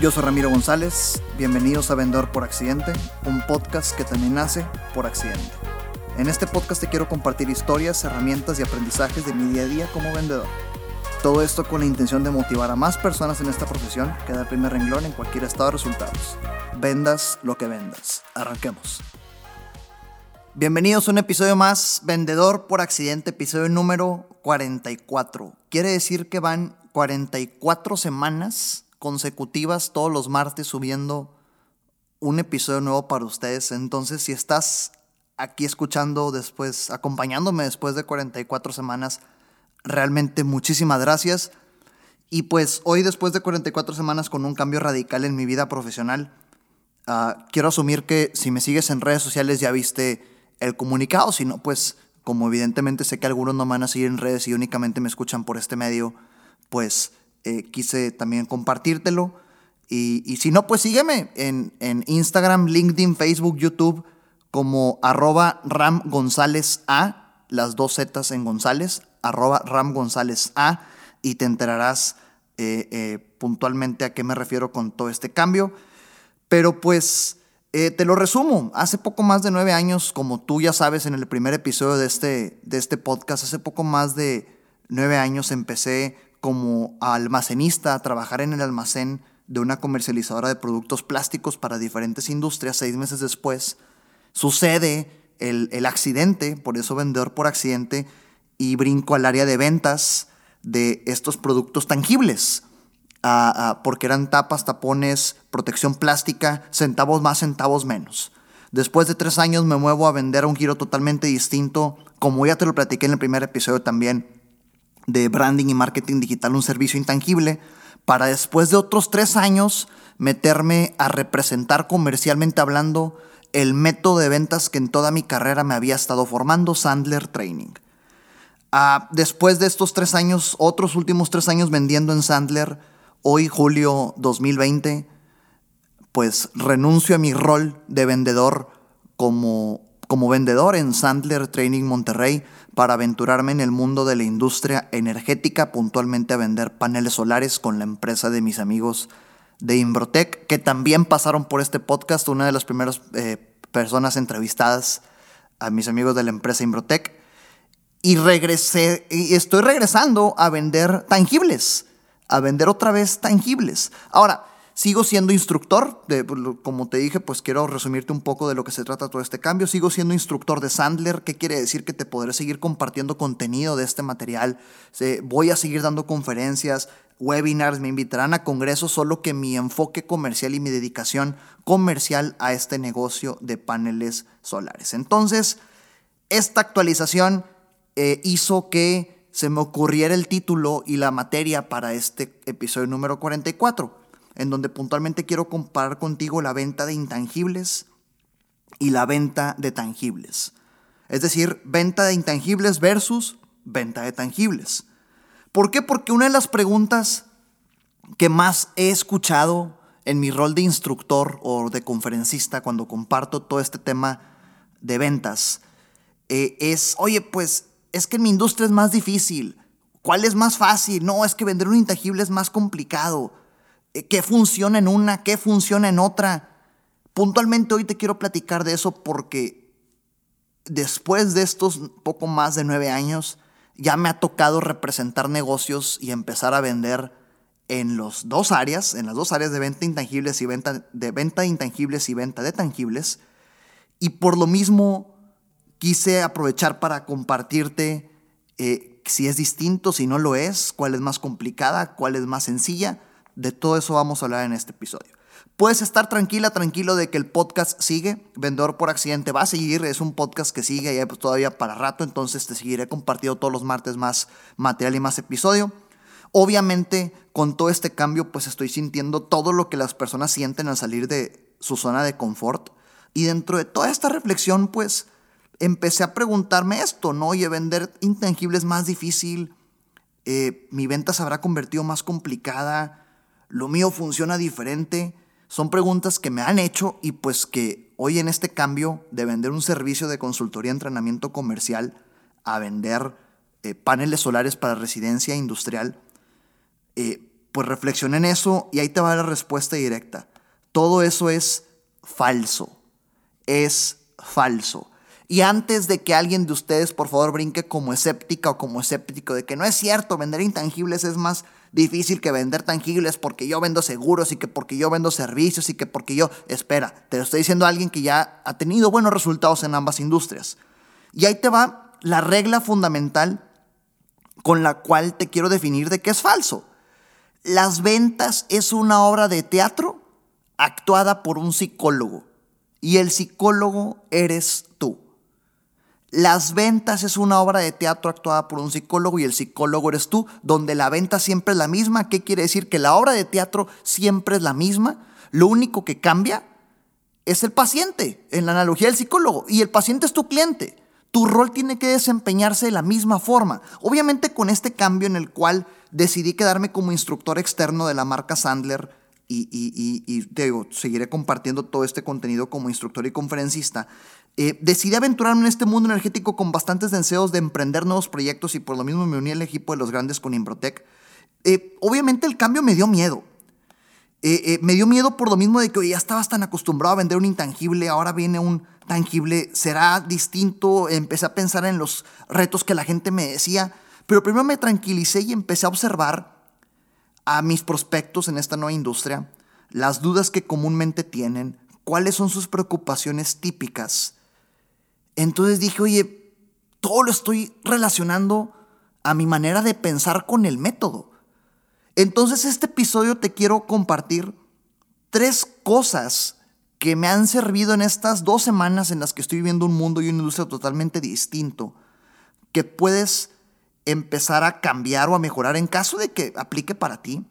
Yo soy Ramiro González, bienvenidos a Vendedor por Accidente, un podcast que también nace por accidente. En este podcast te quiero compartir historias, herramientas y aprendizajes de mi día a día como vendedor. Todo esto con la intención de motivar a más personas en esta profesión que dar primer renglón en cualquier estado de resultados. Vendas lo que vendas. Arranquemos. Bienvenidos a un episodio más, Vendedor por Accidente, episodio número 44. Quiere decir que van 44 semanas consecutivas todos los martes subiendo un episodio nuevo para ustedes. Entonces, si estás aquí escuchando después, acompañándome después de 44 semanas, realmente muchísimas gracias. Y pues hoy, después de 44 semanas con un cambio radical en mi vida profesional, uh, quiero asumir que si me sigues en redes sociales ya viste el comunicado, si no, pues como evidentemente sé que algunos no van a seguir en redes y únicamente me escuchan por este medio, pues eh, quise también compartírtelo. Y, y, si no, pues sígueme en, en, Instagram, LinkedIn, Facebook, YouTube como arroba Ram González A, las dos Zetas en González, arroba Ram González A, y te enterarás eh, eh, puntualmente a qué me refiero con todo este cambio. Pero pues te lo resumo, hace poco más de nueve años, como tú ya sabes en el primer episodio de este, de este podcast, hace poco más de nueve años empecé como almacenista trabajar en el almacén de una comercializadora de productos plásticos para diferentes industrias. Seis meses después sucede el, el accidente, por eso vendedor por accidente, y brinco al área de ventas de estos productos tangibles. porque eran tapas, tapones, protección plástica, centavos más, centavos menos. Después de tres años me muevo a vender a un giro totalmente distinto, como ya te lo platiqué en el primer episodio también, de branding y marketing digital, un servicio intangible, para después de otros tres años meterme a representar comercialmente hablando el método de ventas que en toda mi carrera me había estado formando, Sandler Training. Ah, después de estos tres años, otros últimos tres años vendiendo en Sandler, hoy julio 2020, pues renuncio a mi rol de vendedor como, como vendedor en Sandler Training Monterrey para aventurarme en el mundo de la industria energética, puntualmente a vender paneles solares con la empresa de mis amigos de Imbrotec, que también pasaron por este podcast, una de las primeras eh, personas entrevistadas a mis amigos de la empresa Imbrotec. Y regresé, y estoy regresando a vender tangibles, a vender otra vez tangibles. Ahora, Sigo siendo instructor, de, como te dije, pues quiero resumirte un poco de lo que se trata todo este cambio. Sigo siendo instructor de Sandler, ¿qué quiere decir? Que te podré seguir compartiendo contenido de este material. voy a seguir dando conferencias, webinars, me invitarán a congresos, solo que mi enfoque comercial y mi dedicación comercial a este negocio de paneles solares. Entonces, esta actualización eh, hizo que se me ocurriera el título y la materia para este episodio número 44 en donde puntualmente quiero comparar contigo la venta de intangibles y la venta de tangibles. Es decir, venta de intangibles versus venta de tangibles. ¿Por qué? Porque una de las preguntas que más he escuchado en mi rol de instructor o de conferencista cuando comparto todo este tema de ventas eh, es, oye, pues es que en mi industria es más difícil. ¿Cuál es más fácil? No, es que vender un intangible es más complicado. Eh, qué funciona en una, qué funciona en otra. Puntualmente hoy te quiero platicar de eso porque después de estos poco más de nueve años, ya me ha tocado representar negocios y empezar a vender en las dos áreas, en las dos áreas de venta intangibles y venta de venta intangibles y venta de tangibles. Y por lo mismo quise aprovechar para compartirte eh, si es distinto, si no lo es, cuál es más complicada, cuál es más sencilla de todo eso vamos a hablar en este episodio. Puedes estar tranquila, tranquilo de que el podcast sigue. Vendedor por accidente va a seguir. Es un podcast que sigue y pues todavía para rato. Entonces te seguiré compartiendo todos los martes más material y más episodio. Obviamente, con todo este cambio, pues estoy sintiendo todo lo que las personas sienten al salir de su zona de confort. Y dentro de toda esta reflexión, pues empecé a preguntarme esto, ¿no? Oye, vender intangibles más difícil. Eh, mi venta se habrá convertido más complicada lo mío funciona diferente. Son preguntas que me han hecho y pues que hoy en este cambio de vender un servicio de consultoría, entrenamiento comercial a vender eh, paneles solares para residencia industrial, eh, pues reflexioné en eso y ahí te va la respuesta directa. Todo eso es falso. Es falso. Y antes de que alguien de ustedes, por favor, brinque como escéptica o como escéptico de que no es cierto, vender intangibles es más difícil que vender tangibles porque yo vendo seguros y que porque yo vendo servicios y que porque yo... Espera, te lo estoy diciendo a alguien que ya ha tenido buenos resultados en ambas industrias. Y ahí te va la regla fundamental con la cual te quiero definir de qué es falso. Las ventas es una obra de teatro actuada por un psicólogo y el psicólogo eres tú. Las ventas es una obra de teatro actuada por un psicólogo y el psicólogo eres tú, donde la venta siempre es la misma. ¿Qué quiere decir? Que la obra de teatro siempre es la misma. Lo único que cambia es el paciente, en la analogía del psicólogo, y el paciente es tu cliente. Tu rol tiene que desempeñarse de la misma forma. Obviamente con este cambio en el cual decidí quedarme como instructor externo de la marca Sandler y, digo, seguiré compartiendo todo este contenido como instructor y conferencista, eh, decidí aventurarme en este mundo energético con bastantes deseos de emprender nuevos proyectos y por lo mismo me uní al equipo de los grandes con Improtec. Eh, obviamente el cambio me dio miedo. Eh, me dio miedo por lo mismo de que ya estabas tan acostumbrado a vender un intangible, ahora viene un tangible, será distinto. Empecé a pensar en los retos que la gente me decía, pero primero me tranquilicé y empecé a observar a mis prospectos en esta nueva industria, las dudas que comúnmente tienen, cuáles son sus preocupaciones típicas. Entonces dije, oye, todo lo estoy relacionando a mi manera de pensar con el método. Entonces este episodio te quiero compartir tres cosas que me han servido en estas dos semanas en las que estoy viviendo un mundo y una industria totalmente distinto, que puedes empezar a cambiar o a mejorar en caso de que aplique para ti,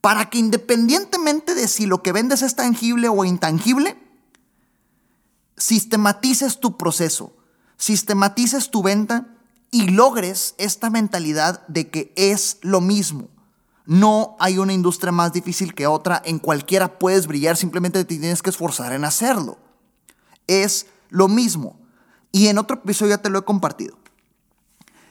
para que independientemente de si lo que vendes es tangible o intangible, sistematices tu proceso, sistematices tu venta y logres esta mentalidad de que es lo mismo. No hay una industria más difícil que otra, en cualquiera puedes brillar, simplemente te tienes que esforzar en hacerlo. Es lo mismo. Y en otro episodio ya te lo he compartido.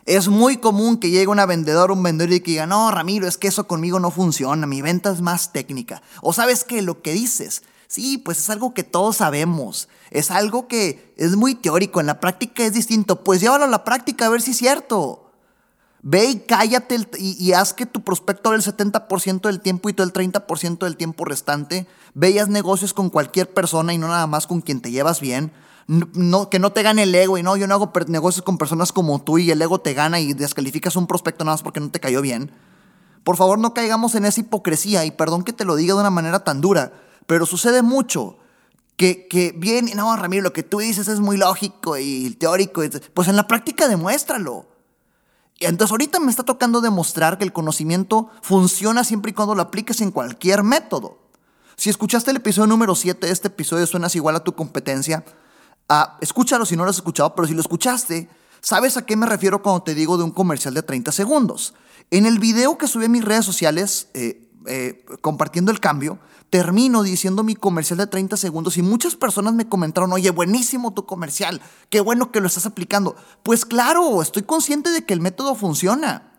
Es muy común que llegue una vendedora, un vendedor y que diga, no, Ramiro, es que eso conmigo no funciona, mi venta es más técnica. O sabes que lo que dices, sí, pues es algo que todos sabemos, es algo que es muy teórico, en la práctica es distinto, pues llévalo a la práctica a ver si es cierto. Ve y cállate y, haz que tu prospecto el 70% del tiempo y tú el 30% del tiempo restante. Ve negocios con cualquier persona y no nada más con quien te llevas bien. No, que no te gane el ego y no, yo no hago negocios con personas como tú y el ego te gana y descalificas un prospecto nada más porque no te cayó bien. Por favor, no caigamos en esa hipocresía y perdón que te lo diga de una manera tan dura, pero sucede mucho que, que bien, no, Ramiro, lo que tú dices es muy lógico y teórico. Pues en la práctica demuéstralo. Entonces ahorita me está tocando demostrar que el conocimiento funciona siempre y cuando lo apliques en cualquier método. Si escuchaste el episodio número 7, este episodio suenas igual a tu competencia, ah, escúchalo si no lo has escuchado, pero si lo escuchaste, sabes a qué me refiero cuando te digo de un comercial de 30 segundos. En el video que subí a mis redes sociales, eh, eh, compartiendo el cambio, termino diciendo mi comercial de 30 segundos y muchas personas me comentaron, oye, buenísimo tu comercial, qué bueno que lo estás aplicando. Pues claro, estoy consciente de que el método funciona.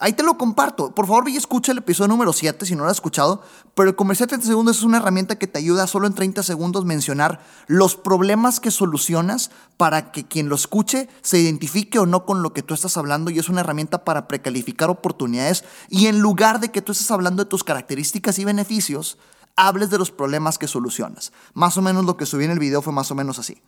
Ahí te lo comparto. Por favor, ve y escucha el episodio número 7 si no lo has escuchado. Pero el comercial de 30 segundos es una herramienta que te ayuda solo en 30 segundos mencionar los problemas que solucionas para que quien lo escuche se identifique o no con lo que tú estás hablando. Y es una herramienta para precalificar oportunidades. Y en lugar de que tú estés hablando de tus características y beneficios, hables de los problemas que solucionas. Más o menos lo que subí en el video fue más o menos así.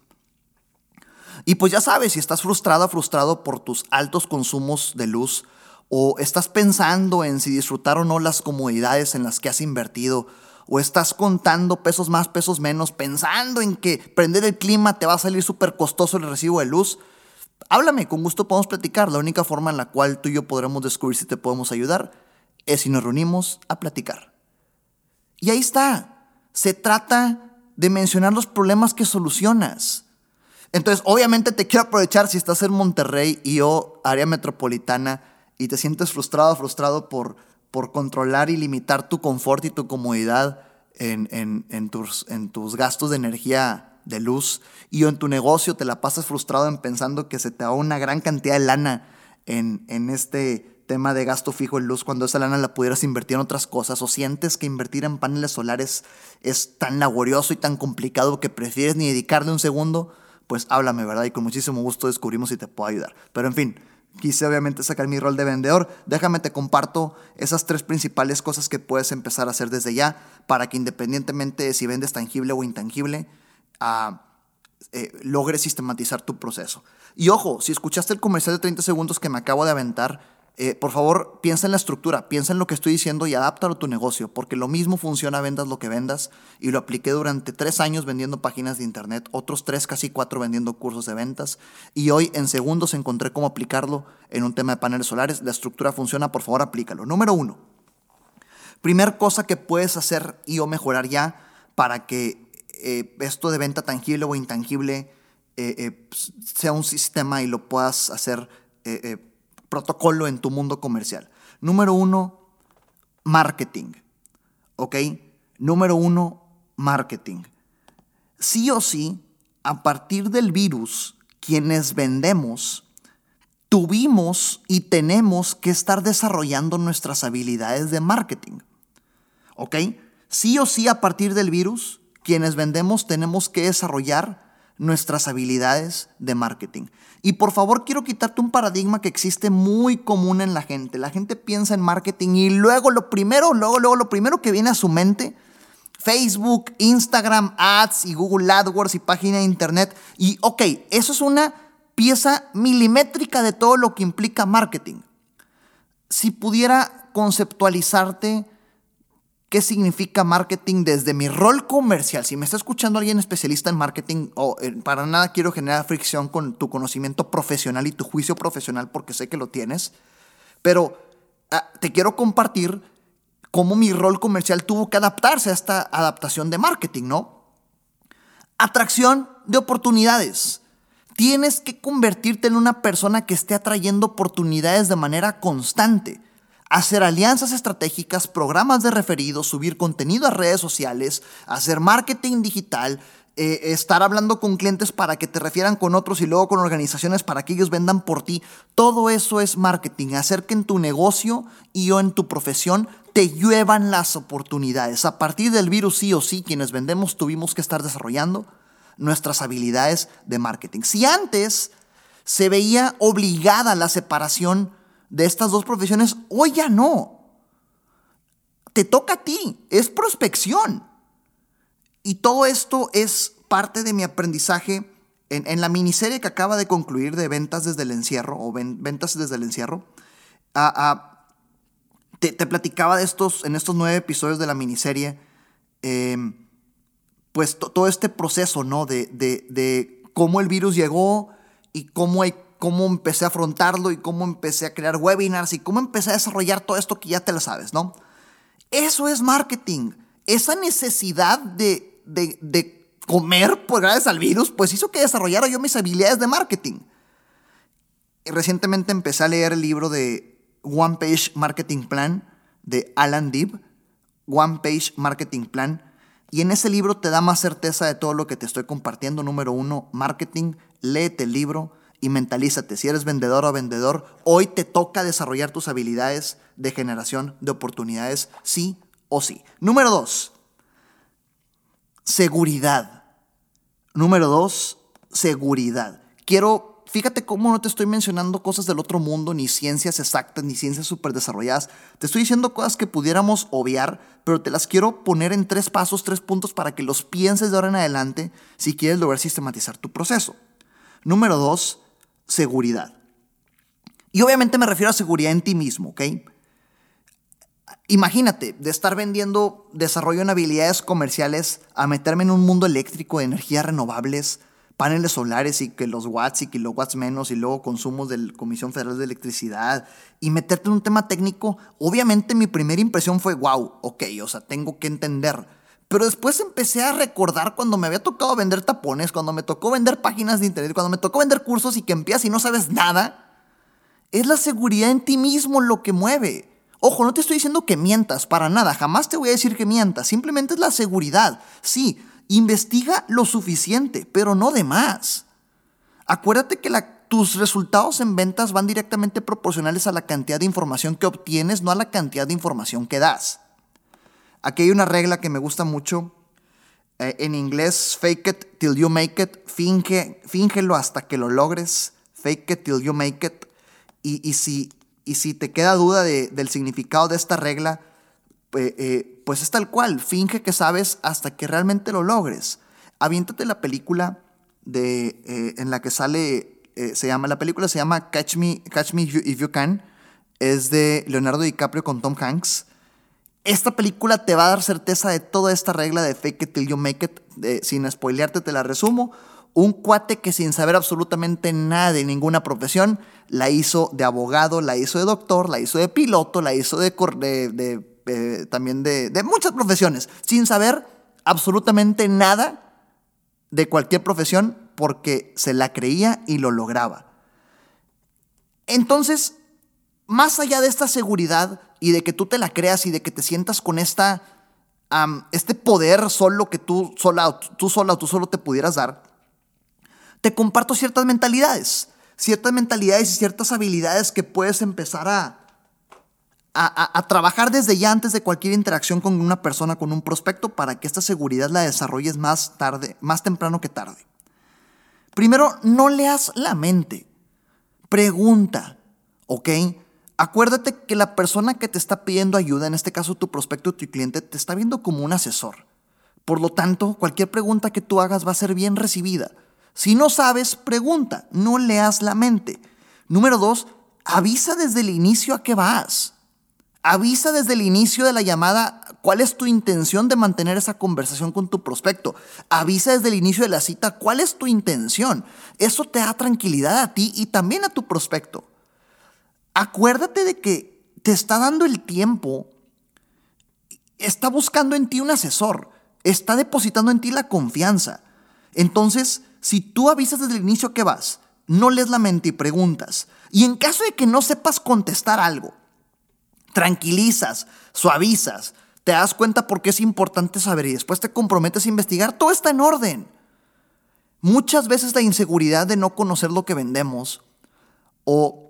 Y pues ya sabes, si estás frustrada, frustrado por tus altos consumos de luz, o estás pensando en si disfrutar o no las comodidades en las que has invertido, o estás contando pesos más, pesos menos, pensando en que prender el clima te va a salir súper costoso el recibo de luz, háblame, con gusto podemos platicar. La única forma en la cual tú y yo podremos descubrir si te podemos ayudar es si nos reunimos a platicar. Y ahí está, se trata de mencionar los problemas que solucionas. Entonces, obviamente te quiero aprovechar si estás en Monterrey y yo, área metropolitana, y te sientes frustrado, frustrado por, por controlar y limitar tu confort y tu comodidad en, en, tus, en tus gastos de energía de luz y en tu negocio te la pasas frustrado en pensando que se te da una gran cantidad de lana en, en este tema de gasto fijo en luz cuando esa lana la pudieras invertir en otras cosas o sientes que invertir en paneles solares es tan laborioso y tan complicado que prefieres ni dedicarle un segundo, pues háblame, ¿verdad? Y con muchísimo gusto descubrimos si te puedo ayudar. Pero en fin, quise obviamente sacar mi rol de vendedor. Déjame te comparto esas tres principales cosas que puedes empezar a hacer desde ya para que independientemente de si vendes tangible o intangible, uh, eh, logres sistematizar tu proceso. Y ojo, si escuchaste el comercial de 30 segundos que me acabo de aventar, eh, por favor, piensa en la estructura, piensa en lo que estoy diciendo y adáptalo a tu negocio, porque lo mismo funciona vendas lo que vendas y lo apliqué durante tres años vendiendo páginas de internet, otros tres, casi cuatro vendiendo cursos de ventas y hoy en segundos encontré cómo aplicarlo en un tema de paneles solares. La estructura funciona, por favor, aplícalo. Número uno, primer cosa que puedes hacer y o mejorar ya para que eh, esto de venta tangible o intangible eh, sea un sistema y lo puedas hacer protocolo en tu mundo comercial. Número uno, marketing. ¿Ok? Número uno, marketing. Sí o sí, a partir del virus, quienes vendemos, tuvimos y tenemos que estar desarrollando nuestras habilidades de marketing. ¿Ok? Sí o sí, a partir del virus, quienes vendemos tenemos que desarrollar nuestras habilidades de marketing. Y por favor quiero quitarte un paradigma que existe muy común en la gente. La gente piensa en marketing y luego lo primero, luego, luego lo primero que viene a su mente, Facebook, Instagram, Ads y Google AdWords y página de Internet. Y ok, eso es una pieza milimétrica de todo lo que implica marketing. Si pudiera conceptualizarte qué significa marketing desde mi rol comercial. Si me está escuchando alguien especialista en marketing, o eh, para nada quiero generar fricción con tu conocimiento profesional y tu juicio profesional, porque sé que lo tienes, pero ah, te quiero compartir cómo mi rol comercial tuvo que adaptarse a esta adaptación de marketing, ¿no? Atracción de oportunidades. Tienes que convertirte en una persona que esté atrayendo oportunidades de manera constante hacer alianzas estratégicas, programas de referidos, subir contenido a redes sociales, hacer marketing digital, eh, estar hablando con clientes para que te refieran con otros y luego con organizaciones para que ellos vendan por ti. Todo eso es marketing, hacer que en tu negocio y o en tu profesión te lluevan las oportunidades. A partir del virus sí o sí, quienes vendemos tuvimos que estar desarrollando nuestras habilidades de marketing. Si antes se veía obligada la separación de estas dos profesiones, hoy ya no. Te toca a ti, es prospección. Y todo esto es parte de mi aprendizaje en, la miniserie que acaba de concluir de ventas desde el encierro o ventas desde el encierro. te, platicaba de estos, en estos nueve episodios de la miniserie, em, pues todo este proceso, ¿no? De, de, de cómo el virus llegó y cómo hay cómo empecé a afrontarlo y cómo empecé a crear webinars y cómo empecé a desarrollar todo esto que ya te lo sabes, ¿no? Eso es marketing. Esa necesidad de, de, comer, pues gracias al virus, pues hizo que desarrollara yo mis habilidades de marketing. Recientemente empecé a leer el libro de One Page Marketing Plan de Alan Deeb, One Page Marketing Plan, y en ese libro te da más certeza de todo lo que te estoy compartiendo. Número uno, marketing, léete el libro y mentalízate, si eres vendedor o vendedor, hoy te toca desarrollar tus habilidades de generación de oportunidades, sí o sí. Número dos, seguridad. Número dos, seguridad. Quiero, fíjate cómo no te estoy mencionando cosas del otro mundo, ni ciencias exactas, ni ciencias súper desarrolladas. Te estoy diciendo cosas que pudiéramos obviar, pero te las quiero poner en tres pasos, tres puntos para que los pienses de ahora en adelante si quieres lograr sistematizar tu proceso. Número dos, seguridad. Y obviamente me refiero a seguridad en ti mismo, ¿ok? Imagínate de estar vendiendo desarrollo en habilidades comerciales a meterme en un mundo eléctrico de energías renovables, paneles solares y que los watts y kilowatts menos y luego consumos de la Comisión Federal de Electricidad y meterte en un tema técnico. Obviamente mi primera impresión fue, wow, ok, o sea, tengo que entender pero después empecé a recordar cuando me había tocado vender tapones, cuando me tocó vender páginas de internet, cuando me tocó vender cursos y que empiezas y no sabes nada. Es la seguridad en ti mismo lo que mueve. Ojo, no te estoy diciendo que mientas, para nada, jamás te voy a decir que mientas, simplemente es la seguridad. Sí, investiga lo suficiente, pero no de más. Acuérdate que tus resultados en ventas van directamente proporcionales a la cantidad de información que obtienes, no a la cantidad de información que das. Aquí hay una regla que me gusta mucho. Eh, en inglés, fake it till you make it. Finge, fíngelo hasta que lo logres. Fake it till you make it. Y, si, y si te queda duda del significado de esta regla, eh, eh, pues es tal cual. Finge que sabes hasta que realmente lo logres. Aviéntate la película de, en la que sale, se llama, la película se llama Catch Me, Catch Me If You Can. Es de Leonardo DiCaprio con Tom Hanks. Esta película te va a dar certeza de toda esta regla de fake it till you make it. sin spoilearte, te la resumo. Un cuate que sin saber absolutamente nada de ninguna profesión, la hizo de abogado, la hizo de doctor, la hizo de piloto, la hizo de, de, también de, de muchas profesiones, sin saber absolutamente nada de cualquier profesión porque se la creía y lo lograba. Entonces, más allá de esta seguridad, y de que tú te la creas y de que te sientas con esta, este poder solo que tú sola, tú sola o tú solo te pudieras dar, te comparto ciertas mentalidades, ciertas mentalidades y ciertas habilidades que puedes empezar a, a, a, trabajar desde ya antes de cualquier interacción con una persona, con un prospecto, para que esta seguridad la desarrolles más tarde, más temprano que tarde. Primero, no leas la mente. Pregunta, ¿ok? Acuérdate que la persona que te está pidiendo ayuda, en este caso tu prospecto tu cliente, te está viendo como un asesor. Por lo tanto, cualquier pregunta que tú hagas va a ser bien recibida. Si no sabes, pregunta, no leas la mente. Número dos, avisa desde el inicio a qué vas. Avisa desde el inicio de la llamada cuál es tu intención de mantener esa conversación con tu prospecto. Avisa desde el inicio de la cita cuál es tu intención. Eso te da tranquilidad a ti y también a tu prospecto acuérdate de que te está dando el tiempo, está buscando en ti un asesor, está depositando en ti la confianza. Entonces, si tú avisas desde el inicio que vas, no lees la mente y preguntas, y en caso de que no sepas contestar algo, tranquilizas, suavizas, te das cuenta por qué es importante saber y después te comprometes a investigar, todo está en orden. Muchas veces la inseguridad de no conocer lo que vendemos o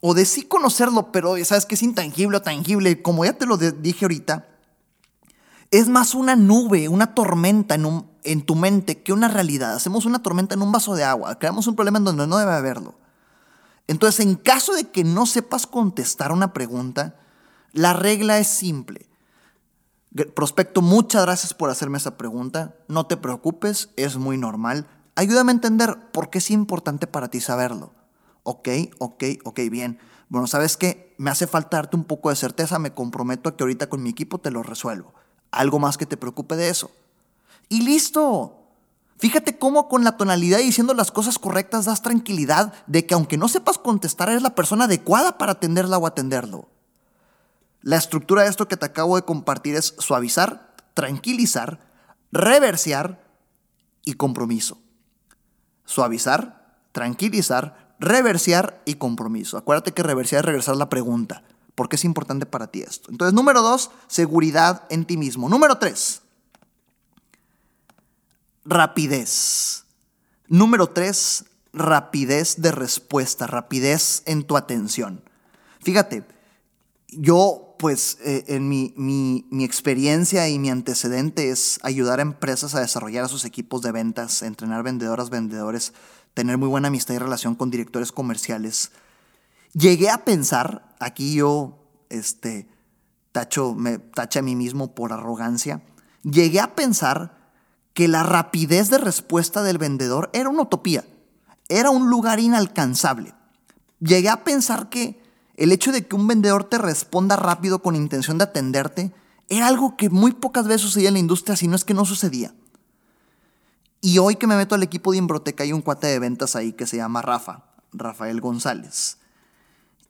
o de sí conocerlo, pero sabes que es intangible o tangible, como ya te lo dije ahorita, es más una nube, una tormenta en, tu mente que una realidad. Hacemos una tormenta en un vaso de agua, creamos un problema en donde no debe haberlo. Entonces, en caso de que no sepas contestar una pregunta, la regla es simple. Prospecto, muchas gracias por hacerme esa pregunta. No te preocupes, es muy normal. Ayúdame a entender por qué es importante para ti saberlo. Ok, ok, ok, bien. Bueno, ¿sabes qué? Me hace falta darte un poco de certeza, me comprometo a que ahorita con mi equipo te lo resuelvo. Algo más que te preocupe de eso. Y listo. Fíjate cómo con la tonalidad y diciendo las cosas correctas das tranquilidad de que aunque no sepas contestar, eres la persona adecuada para atenderla o atenderlo. La estructura de esto que te acabo de compartir es suavizar, tranquilizar, reversear y compromiso. Suavizar, tranquilizar, reversear y compromiso. Acuérdate que reversear es regresar la pregunta. ¿Por qué es importante para ti esto? Entonces, número dos, seguridad en ti mismo. Número tres, rapidez. Número tres, rapidez de respuesta, rapidez en tu atención. Fíjate, yo pues eh, en mi, mi, mi, experiencia y mi antecedente es ayudar a empresas a desarrollar a sus equipos de ventas, entrenar vendedoras, vendedores tener muy buena amistad y relación con directores comerciales. Llegué a pensar, aquí yo este, tacho, me tacho a mí mismo por arrogancia, llegué a pensar que la rapidez de respuesta del vendedor era una utopía, era un lugar inalcanzable. Llegué a pensar que el hecho de que un vendedor te responda rápido con intención de atenderte era algo que muy pocas veces sucedía en la industria, si no es que no sucedía. Y hoy que me meto al equipo de Imbroteca hay un cuate de ventas ahí que se llama Rafa, Rafael González.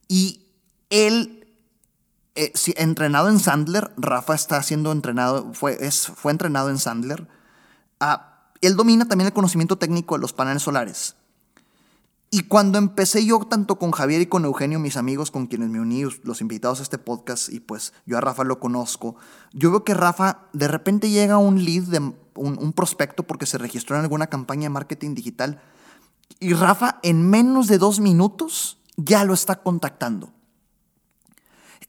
Y él, eh, entrenado en Sandler, Rafa está siendo entrenado, fue, fue entrenado en Sandler. Ah, él domina también el conocimiento técnico de los paneles solares. Y cuando empecé yo, tanto con Javier y con Eugenio, mis amigos con quienes me uní, los invitados a este podcast, y pues yo a Rafa lo conozco, yo veo que Rafa de repente llega un lead, de un, prospecto porque se registró en alguna campaña de marketing digital, Y Rafa en menos de dos minutos ya lo está contactando.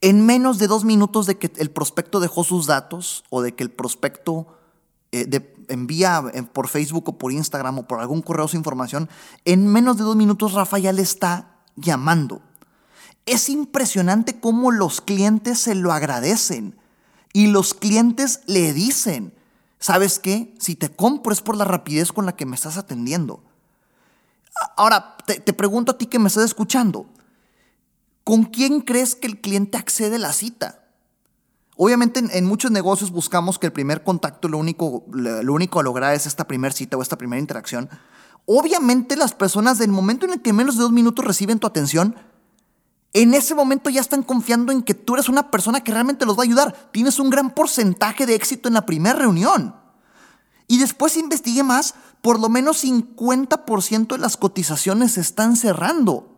En menos de dos minutos de que el prospecto dejó sus datos o de que el prospecto eh, envía por Facebook o por Instagram o por algún correo su información, en menos de dos minutos Rafa ya le está llamando. Es impresionante cómo los clientes se lo agradecen y los clientes le dicen, ¿sabes qué? Si te compro es por la rapidez con la que me estás atendiendo. Ahora, te, te pregunto a ti que me estás escuchando, ¿con quién crees que el cliente accede a la cita? Obviamente en, muchos negocios buscamos que el primer contacto, lo único, lo único a lograr es esta primera cita o esta primera interacción. Obviamente las personas del momento en el que menos de dos minutos reciben tu atención, en ese momento ya están confiando en que tú eres una persona que realmente los va a ayudar. Tienes un gran porcentaje de éxito en la primera reunión. Y después investigué más, por lo menos 50% de las cotizaciones se están cerrando.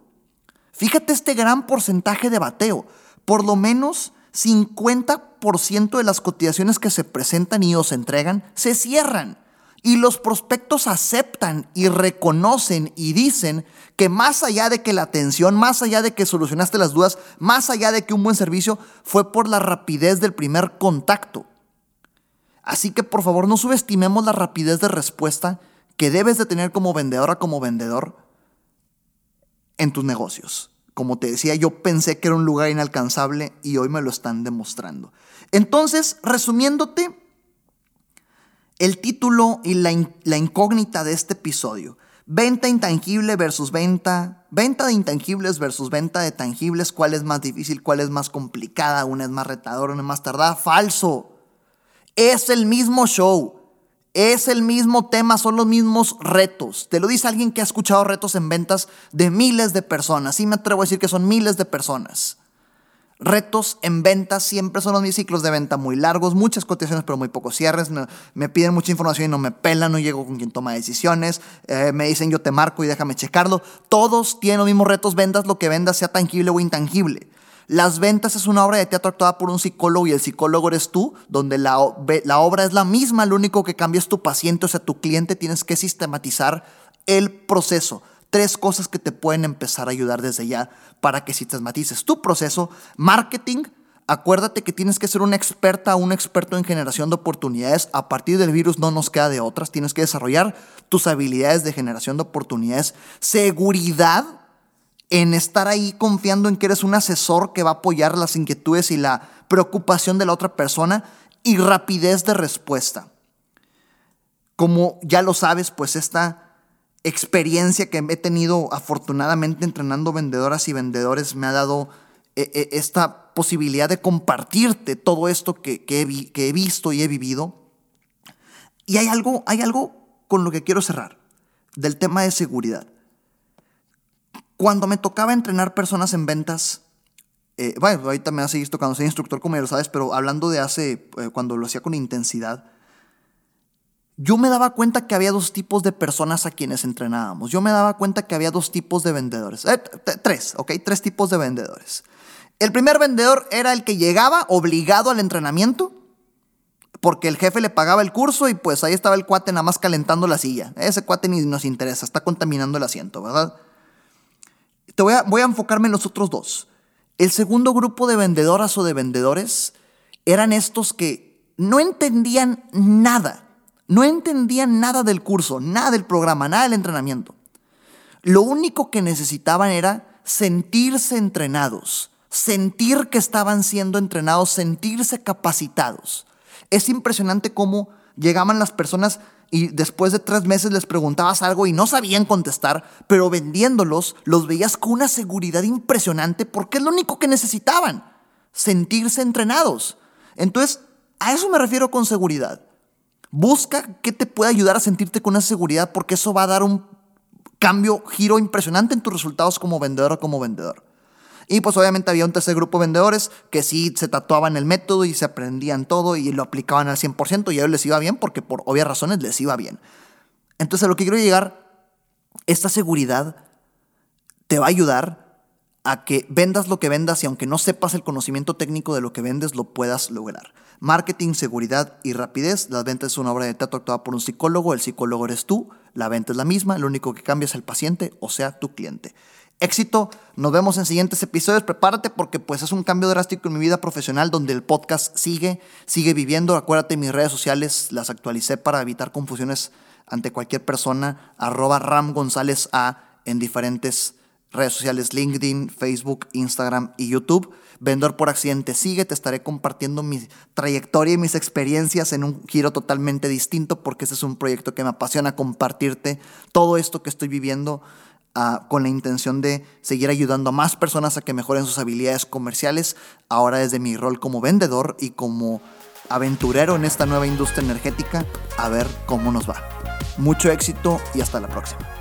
Fíjate este gran porcentaje de bateo. Por lo menos 50% de las cotizaciones que se presentan y o se entregan se cierran. Y los prospectos aceptan y reconocen y dicen que más allá de que la atención, más allá de que solucionaste las dudas, más allá de que un buen servicio, fue por la rapidez del primer contacto. Así que por favor no subestimemos la rapidez de respuesta que debes de tener como vendedora, como vendedor en tus negocios. Como te decía, yo pensé que era un lugar inalcanzable y hoy me lo están demostrando. Entonces, resumiéndote, el título y la, incógnita de este episodio. Venta intangible versus venta, venta de intangibles versus venta de tangibles, cuál es más difícil, cuál es más complicada, una es más retadora, una es más tardada. Falso. Es el mismo show. Es el mismo tema, son los mismos retos. Te lo dice alguien que ha escuchado retos en ventas de miles de personas. Sí me atrevo a decir que son miles de personas. Retos en ventas siempre son los mis ciclos de venta muy largos, muchas cotizaciones pero muy pocos cierres. Me, piden mucha información y no me pelan, no llego con quien toma decisiones. Eh, me dicen yo te marco y déjame checarlo. Todos tienen los mismos retos, vendas lo que vendas, sea tangible o intangible. Las ventas es una obra de teatro actuada por un psicólogo y el psicólogo eres tú, donde la, la obra es la misma, lo único que cambia es tu paciente, o sea, tu cliente, tienes que sistematizar el proceso. Tres cosas que te pueden empezar a ayudar desde ya para que sistematices tu proceso. Marketing, acuérdate que tienes que ser una experta o un experto en generación de oportunidades. A partir del virus no nos queda de otras. Tienes que desarrollar tus habilidades de generación de oportunidades. Seguridad, en estar ahí confiando en que eres un asesor que va a apoyar las inquietudes y la preocupación de la otra persona y rapidez de respuesta. Como ya lo sabes, pues esta experiencia que he tenido afortunadamente entrenando vendedoras y vendedores me ha dado eh, eh, esta posibilidad de compartirte todo esto que, que, he, visto y he vivido. Y hay algo, hay algo con lo que quiero cerrar, del tema de seguridad. Cuando me tocaba entrenar personas en ventas, eh, bueno, ahorita me hace esto cuando soy instructor, como ya lo sabes, pero hablando de hace, eh, cuando lo hacía con intensidad, yo me daba cuenta que había dos tipos de personas a quienes entrenábamos. Yo me daba cuenta que había dos tipos de vendedores. Eh, tres, ¿ok? Tres tipos de vendedores. El primer vendedor era el que llegaba obligado al entrenamiento porque el jefe le pagaba el curso y pues ahí estaba el cuate nada más calentando la silla. Ese cuate ni nos interesa, está contaminando el asiento, ¿verdad? Te voy a, voy a enfocarme en los otros dos. El segundo grupo de vendedoras o de vendedores eran estos que no entendían nada, no entendían nada del curso, nada del programa, nada del entrenamiento. Lo único que necesitaban era sentirse entrenados, sentir que estaban siendo entrenados, sentirse capacitados. Es impresionante cómo llegaban las personas y después de tres meses les preguntabas algo y no sabían contestar, pero vendiéndolos los veías con una seguridad impresionante porque es lo único que necesitaban, sentirse entrenados. Entonces, a eso me refiero con seguridad. Busca qué te puede ayudar a sentirte con esa seguridad porque eso va a dar un cambio, giro impresionante en tus resultados como vendedor o como vendedor. Y pues obviamente había un tercer grupo de vendedores que sí se tatuaban el método y se aprendían todo y lo aplicaban al 100% y a ellos les iba bien porque por obvias razones les iba bien. Entonces a lo que quiero llegar, esta seguridad te va a ayudar a que vendas lo que vendas y aunque no sepas el conocimiento técnico de lo que vendes, lo puedas lograr. Marketing, seguridad y rapidez. Las ventas es una obra de teatro actuada por un psicólogo. El psicólogo eres tú. La venta es la misma. Lo único que cambia es el paciente, o sea, tu cliente. Éxito. Nos vemos en siguientes episodios. Prepárate porque pues es un cambio drástico en mi vida profesional donde el podcast sigue, sigue viviendo. Acuérdate, mis redes sociales las actualicé para evitar confusiones ante cualquier persona. Arroba Ram González A en diferentes redes sociales LinkedIn, Facebook, Instagram y YouTube. Vendedor por accidente sigue, te estaré compartiendo mi trayectoria y mis experiencias en un giro totalmente distinto porque este es un proyecto que me apasiona compartirte todo esto que estoy viviendo uh, con la intención de seguir ayudando a más personas a que mejoren sus habilidades comerciales, ahora desde mi rol como vendedor y como aventurero en esta nueva industria energética, a ver cómo nos va. Mucho éxito y hasta la próxima.